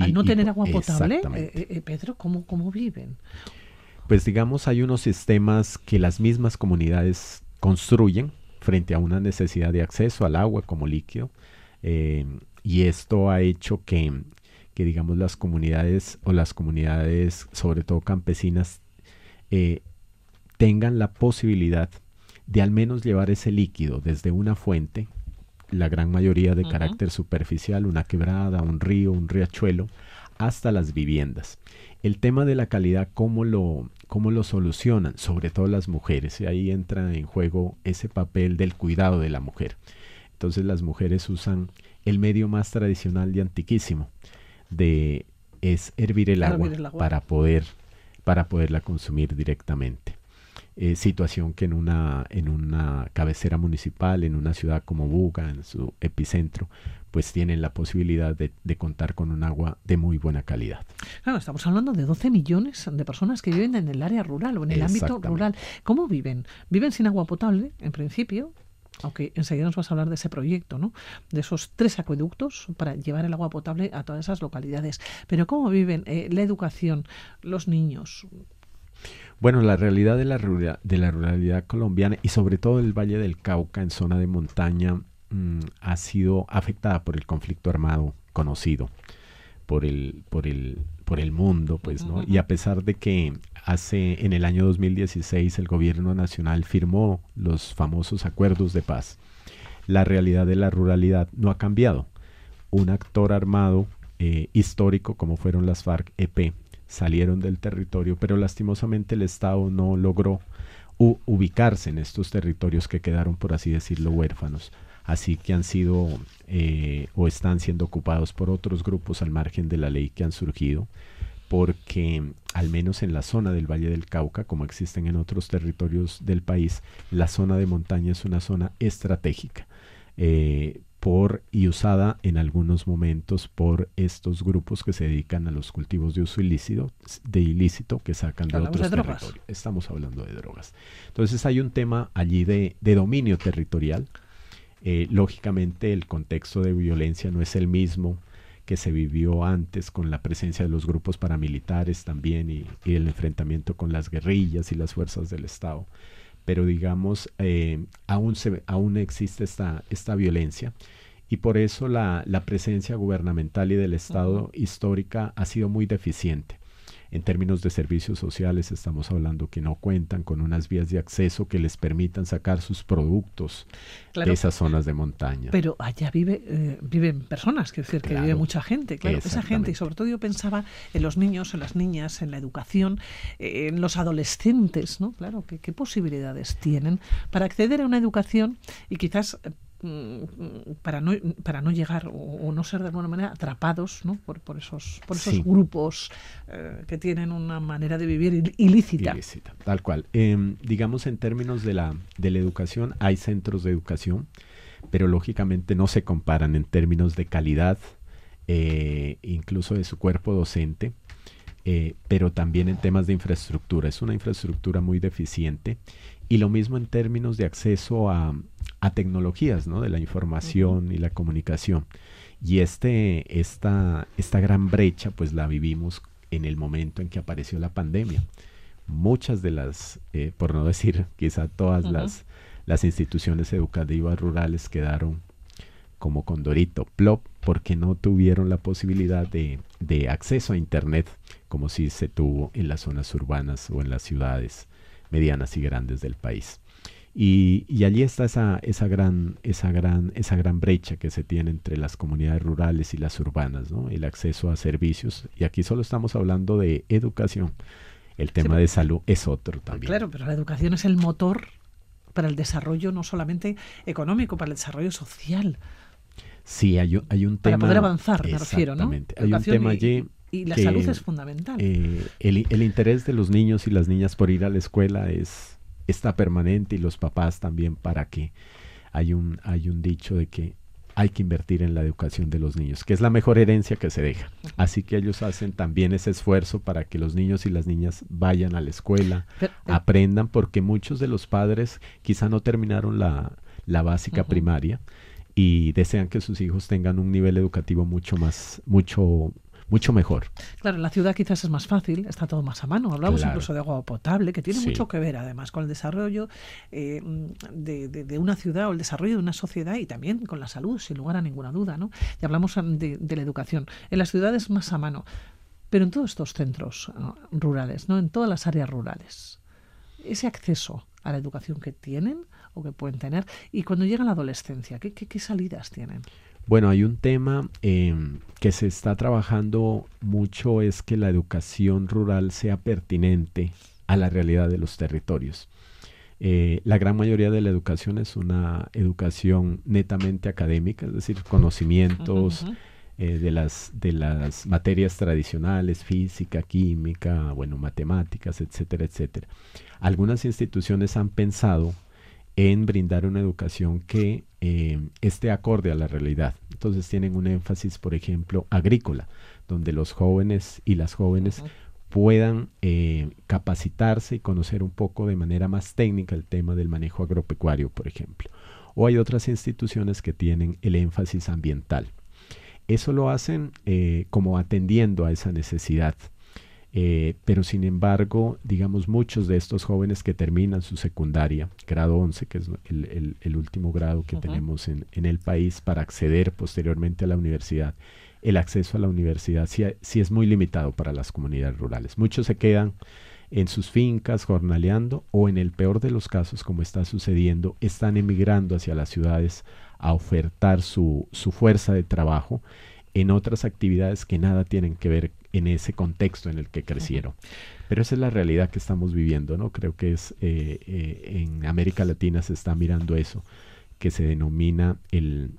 al no tener agua potable, eh, eh, eh, Pedro, ¿cómo, ¿cómo viven? pues digamos hay unos sistemas que las mismas comunidades construyen frente a una necesidad de acceso al agua como líquido eh, y esto ha hecho que, que, digamos las comunidades o las comunidades sobre todo campesinas tengan la posibilidad de al menos llevar ese líquido desde una fuente la gran mayoría de carácter superficial, una quebrada, un río, un riachuelo, hasta las viviendas. El tema de la calidad, ¿cómo lo, cómo lo solucionan, sobre todo las mujeres. Y ahí entra en juego ese papel del cuidado de la mujer. Entonces las mujeres usan el medio más tradicional y antiquísimo de es hervir el, agua, para poder para poderla consumir directamente. Eh, situación que en una, en una cabecera municipal, en una ciudad como Buga, en su epicentro, pues tienen la posibilidad de, contar con un agua de muy buena calidad. Claro, estamos hablando de 12 millones de personas que viven en el área rural o en el ámbito rural. ¿Cómo viven? ¿Viven sin agua potable, en principio? aunque enseguida nos vas a hablar de ese proyecto, ¿no? De esos tres acueductos para llevar el agua potable a todas esas localidades. Pero ¿cómo viven eh, la educación los niños? Bueno, la realidad de la, de la ruralidad colombiana y sobre todo el Valle del Cauca en zona de montaña mm, ha sido afectada por el conflicto armado conocido por el, por el, por el mundo, pues, ¿no? Y a pesar de que hace, en el año 2016, el gobierno nacional firmó los famosos acuerdos de paz, la realidad de la ruralidad no ha cambiado. Un actor armado eh, histórico, como fueron las FARC-EP, salieron del territorio, pero lastimosamente el Estado no logró ubicarse en estos territorios que quedaron, por así decirlo, huérfanos así que han sido eh, o están siendo ocupados por otros grupos al margen de la ley que han surgido, porque al menos en la zona del Valle del Cauca, como existen en otros territorios del país, la zona de montaña es una zona estratégica. Eh, por y usada en algunos momentos por estos grupos que se dedican a los cultivos de uso ilícito, de ilícito que sacan de otros territorios. Estamos hablando de drogas. Entonces hay un tema allí de, de dominio territorial eh, lógicamente el contexto de violencia no es el mismo que se vivió antes con la presencia de los grupos paramilitares también y, el enfrentamiento con las guerrillas y las fuerzas del Estado. Pero digamos, eh, aún, se, aún existe esta, esta violencia y por eso la, la presencia gubernamental y del Estado histórica ha sido muy deficiente. En términos de servicios sociales estamos hablando que no cuentan con unas vías de acceso que les permitan sacar sus productos de esas zonas de montaña. Pero allá vive, eh, viven personas, quiero decir, que vive mucha gente. Claro, esa gente, y sobre todo yo pensaba en los niños, en las niñas, en la educación, eh, en los adolescentes, ¿no? Claro, ¿qué, posibilidades tienen para acceder a una educación y quizás para no, para no llegar o, no ser de alguna manera atrapados ¿no? por, por esos, por esos grupos eh, que tienen una manera de vivir ilícita. ilícita tal cual. Em, digamos en términos de la, de la educación, hay centros de educación, pero lógicamente no se comparan en términos de calidad, eh, incluso de su cuerpo docente. Eh, pero también en temas de infraestructura. Es una infraestructura muy deficiente y lo mismo en términos de acceso a, a tecnologías ¿no? de la información y la comunicación. Y este, esta, esta gran brecha pues la vivimos en el momento en que apareció la pandemia. Muchas de las, eh, por no decir quizá todas las, las instituciones educativas rurales quedaron como condorito, plop, porque no tuvieron la posibilidad de, de acceso a Internet como si se tuvo en las zonas urbanas o en las ciudades medianas y grandes del país. Y, y, allí está esa, esa, gran, esa, gran, esa gran brecha que se tiene entre las comunidades rurales y las urbanas, ¿no? el acceso a servicios. Y aquí solo estamos hablando de educación. El tema de salud es otro también. Claro, pero la educación es el motor para el desarrollo no solamente económico, para el desarrollo social. Sí, hay, hay un tema. Para poder avanzar, me refiero, ¿no? Hay un tema allí y la salud es fundamental. Eh, el, el, interés de los niños y las niñas por ir a la escuela es está permanente y los papás también para que hay un hay un dicho de que hay que invertir en la educación de los niños, que es la mejor herencia que se deja. Así que ellos hacen también ese esfuerzo para que los niños y las niñas vayan a la escuela, eh, aprendan, porque muchos de los padres quizá no terminaron la, la básica primaria y desean que sus hijos tengan un nivel educativo mucho más, mucho mucho mejor. Claro, en la ciudad quizás es más fácil, está todo más a mano. Hablamos incluso de agua potable, que tiene mucho que ver además con el desarrollo eh, de, una ciudad o el desarrollo de una sociedad y también con la salud, sin lugar a ninguna duda. ¿no? Y hablamos de, la educación. En las ciudades más a mano, pero en todos estos centros rurales, ¿no? en todas las áreas rurales, ese acceso a la educación que tienen o que pueden tener y cuando llega la adolescencia, qué, qué salidas tienen? Bueno, hay un tema em, que se está trabajando mucho, es que la educación rural sea pertinente a la realidad de los territorios. Eh, la gran mayoría de la educación es una educación netamente académica, es decir, conocimientos eh, de, las, de las materias tradicionales, física, química, bueno, matemáticas, etcétera, etcétera. Algunas instituciones han pensado en brindar una educación que eh, esté acorde a la realidad. Entonces tienen un énfasis, por ejemplo, agrícola, donde los jóvenes y las jóvenes puedan eh, capacitarse y conocer un poco de manera más técnica el tema del manejo agropecuario, por ejemplo. o hay otras instituciones que tienen el énfasis ambiental. Eso lo hacen eh, como atendiendo a esa necesidad. Eh, pero sin embargo, digamos, muchos de estos jóvenes que terminan su secundaria, grado 11, que es el, último grado que tenemos en, el país para acceder posteriormente a la universidad, el acceso a la universidad sí, es muy limitado para las comunidades rurales. Muchos se quedan en sus fincas jornaleando o en el peor de los casos, como está sucediendo, están emigrando hacia las ciudades a ofertar su, su fuerza de trabajo en otras actividades que nada tienen que ver en ese contexto en el que crecieron. Pero esa es la realidad que estamos viviendo, ¿no? Creo que es eh, eh, en América Latina se está mirando eso, que se denomina el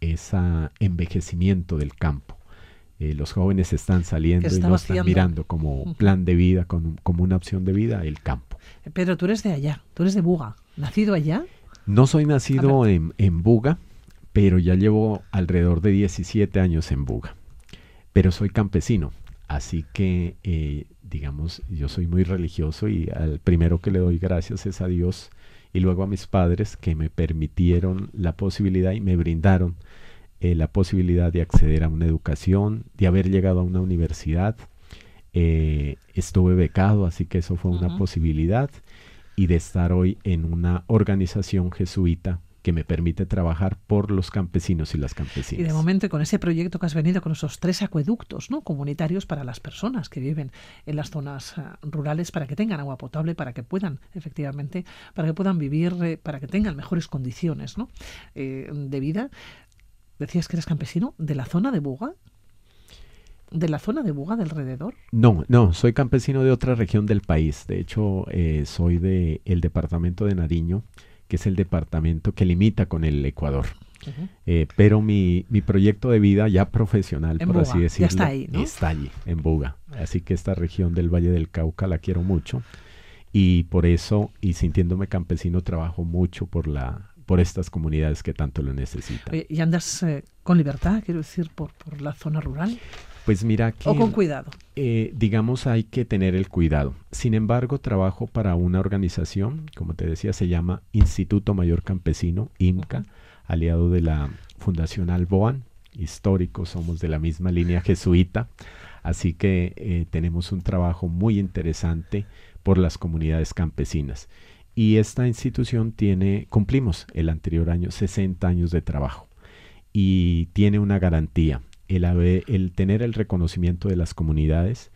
esa envejecimiento del campo. Eh, los jóvenes están saliendo y no están mirando como plan de vida, como, como una opción de vida, el campo. Pero tú eres de allá, tú eres de Buga, ¿nacido allá? No soy nacido en, en Buga, pero ya llevo alrededor de 17 años en Buga. Pero soy campesino, así que, eh, digamos, yo soy muy religioso y al primero que le doy gracias es a Dios y luego a mis padres que me permitieron la posibilidad y me brindaron eh, la posibilidad de acceder a una educación, de haber llegado a una universidad. Eh, estuve becado, así que eso fue una posibilidad y de estar hoy en una organización jesuita que me permite trabajar por los campesinos y las campesinas. Y de momento, con ese proyecto que has venido, con esos tres acueductos ¿no? comunitarios para las personas que viven en las zonas eh, rurales, para que tengan agua potable, para que puedan, efectivamente, para que puedan vivir, eh, para que tengan mejores condiciones ¿no? Eh, de vida. Decías que eres campesino de la zona de Buga. ¿De la zona de Buga, del alrededor? No, no, soy campesino de otra región del país. De hecho, soy del el departamento de Nariño, que es el departamento que limita con el Ecuador. Eh, pero mi, mi, proyecto de vida ya profesional, por así decirlo, está, ahí, está allí, en Buga. Así que esta región del Valle del Cauca la quiero mucho y por eso, y sintiéndome campesino, trabajo mucho por la por estas comunidades que tanto lo necesitan. ¿Y andas eh, con libertad, quiero decir, por, por la zona rural? Pues mira que... O con cuidado. Eh, digamos, hay que tener el cuidado. Sin embargo, trabajo para una organización, como te decía, se llama Instituto Mayor Campesino, IMCA, aliado de la Fundación Alboan, histórico, somos de la misma línea jesuita, así que eh, tenemos un trabajo muy interesante por las comunidades campesinas. Y esta institución tiene, cumplimos el anterior año 60 años de trabajo y tiene una garantía el, tener el reconocimiento de las comunidades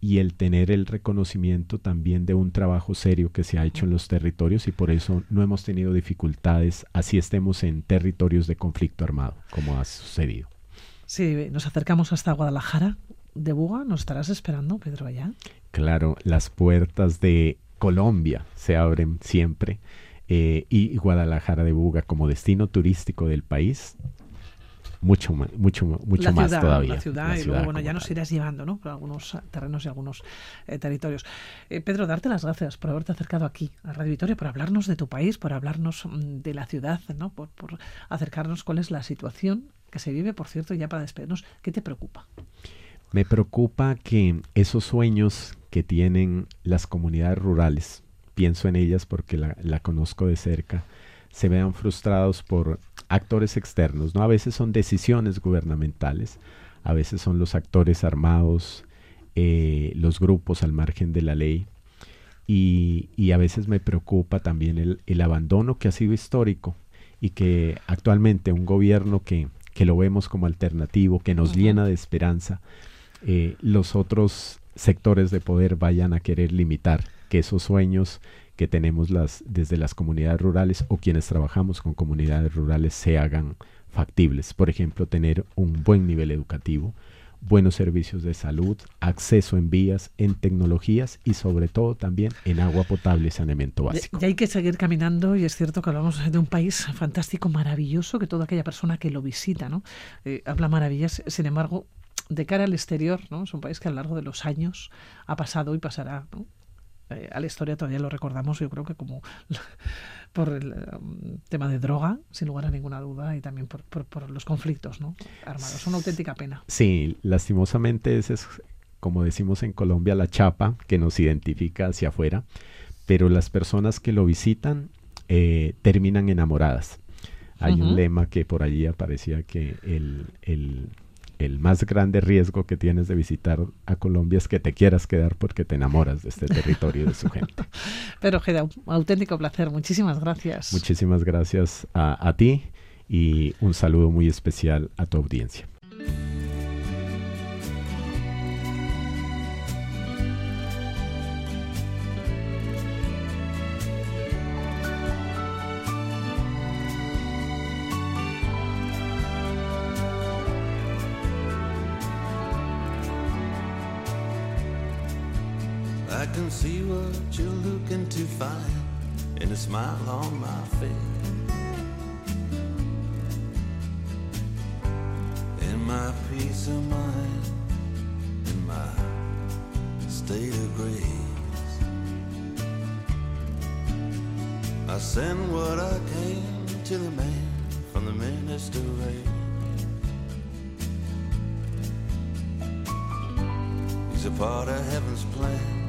y el tener el reconocimiento también de un trabajo serio que se ha hecho en los territorios y por eso no hemos tenido dificultades, así estemos en territorios de conflicto armado, como ha sucedido. Sí, nos acercamos hasta Guadalajara de Buga, ¿nos estarás esperando, Pedro, allá? Claro, las puertas de Colombia se abren siempre eh, y Guadalajara de Buga como destino turístico del país mucho, mucho, mucho más todavía. La ciudad, y luego, bueno, ya nos irás llevando, ¿no? Por algunos terrenos y algunos eh, territorios. Eh, Pedro, darte las gracias por haberte acercado aquí a Radio Vitoria, por hablarnos de tu país, por hablarnos mm, de la ciudad, ¿no? Por, por acercarnos cuál es la situación que se vive, por cierto, ya para despedirnos. ¿Qué te preocupa? Me preocupa que esos sueños que tienen las comunidades rurales, pienso en ellas porque la, la conozco de cerca, se vean frustrados por actores externos, ¿no? A veces son decisiones gubernamentales, a veces son los actores armados, eh, los grupos al margen de la ley, y, a veces me preocupa también el, abandono que ha sido histórico y que actualmente un gobierno que, que lo vemos como alternativo, que nos llena de esperanza, eh, los otros sectores de poder vayan a querer limitar que esos sueños que tenemos las, desde las comunidades rurales o quienes trabajamos con comunidades rurales se hagan factibles. Por ejemplo, tener un buen nivel educativo, buenos servicios de salud, acceso en vías, en tecnologías y sobre todo también en agua potable y saneamiento básico. Y hay que seguir caminando y es cierto que hablamos de un país fantástico, maravilloso, que toda aquella persona que lo visita ¿no? Eh, habla maravillas, sin embargo, de cara al exterior, ¿no? es un país que a lo largo de los años ha pasado y pasará ¿no? Eh, a la historia todavía lo recordamos, yo creo que como por el um, tema de droga, sin lugar a ninguna duda, y también por, por, los conflictos ¿no? armados. Es una auténtica pena. Sí, lastimosamente ese es, como decimos en Colombia, la chapa que nos identifica hacia afuera, pero las personas que lo visitan eh, terminan enamoradas. Hay un lema que por allí aparecía que el, el, el, más grande riesgo que tienes de visitar a Colombia es que te quieras quedar porque te enamoras de este territorio y de su gente. Pero Geda, un auténtico placer. Muchísimas gracias. Muchísimas gracias a, a ti y un saludo muy especial a tu audiencia. Looking to find in a smile on my face. In my peace of mind, in my state of grace. I send what I came to the man from the minister race. He's a part of heaven's plan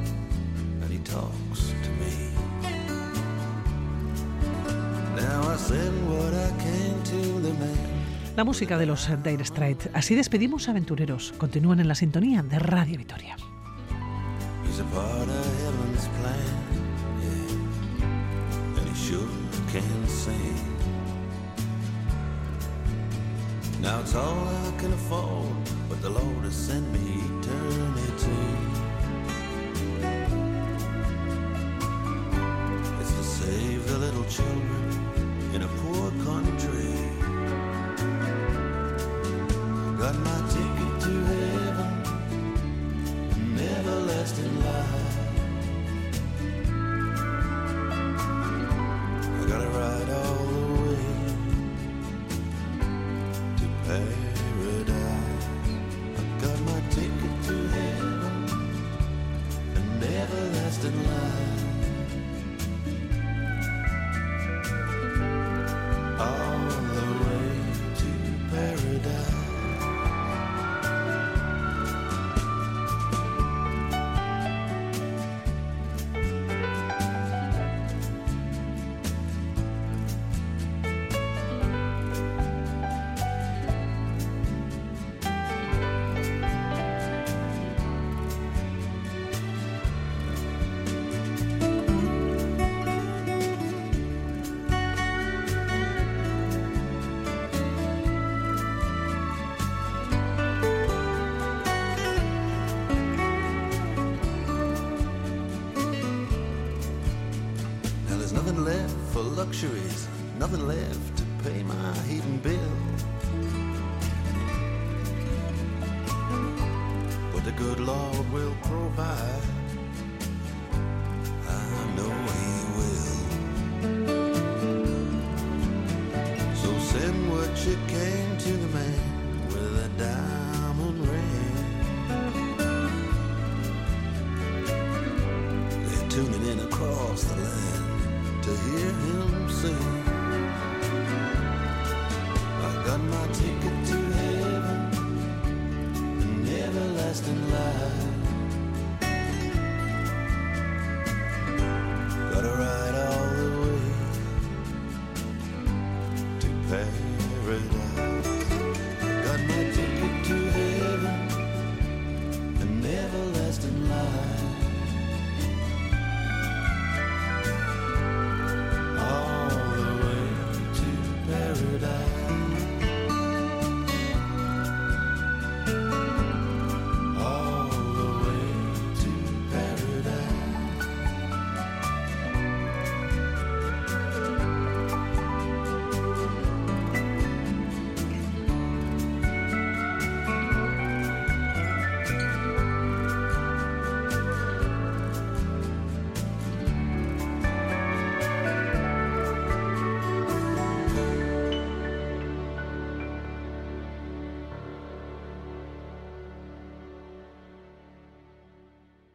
La música de los Dire Straits. Así despedimos aventureros. Continúan en la sintonía de Radio Vitoria. Now it's all I can afford, but the Lord has sent me eternity. children in a poor country. Got my ticket luxuries, nothing left to pay my heating bill. But the good Lord will provide.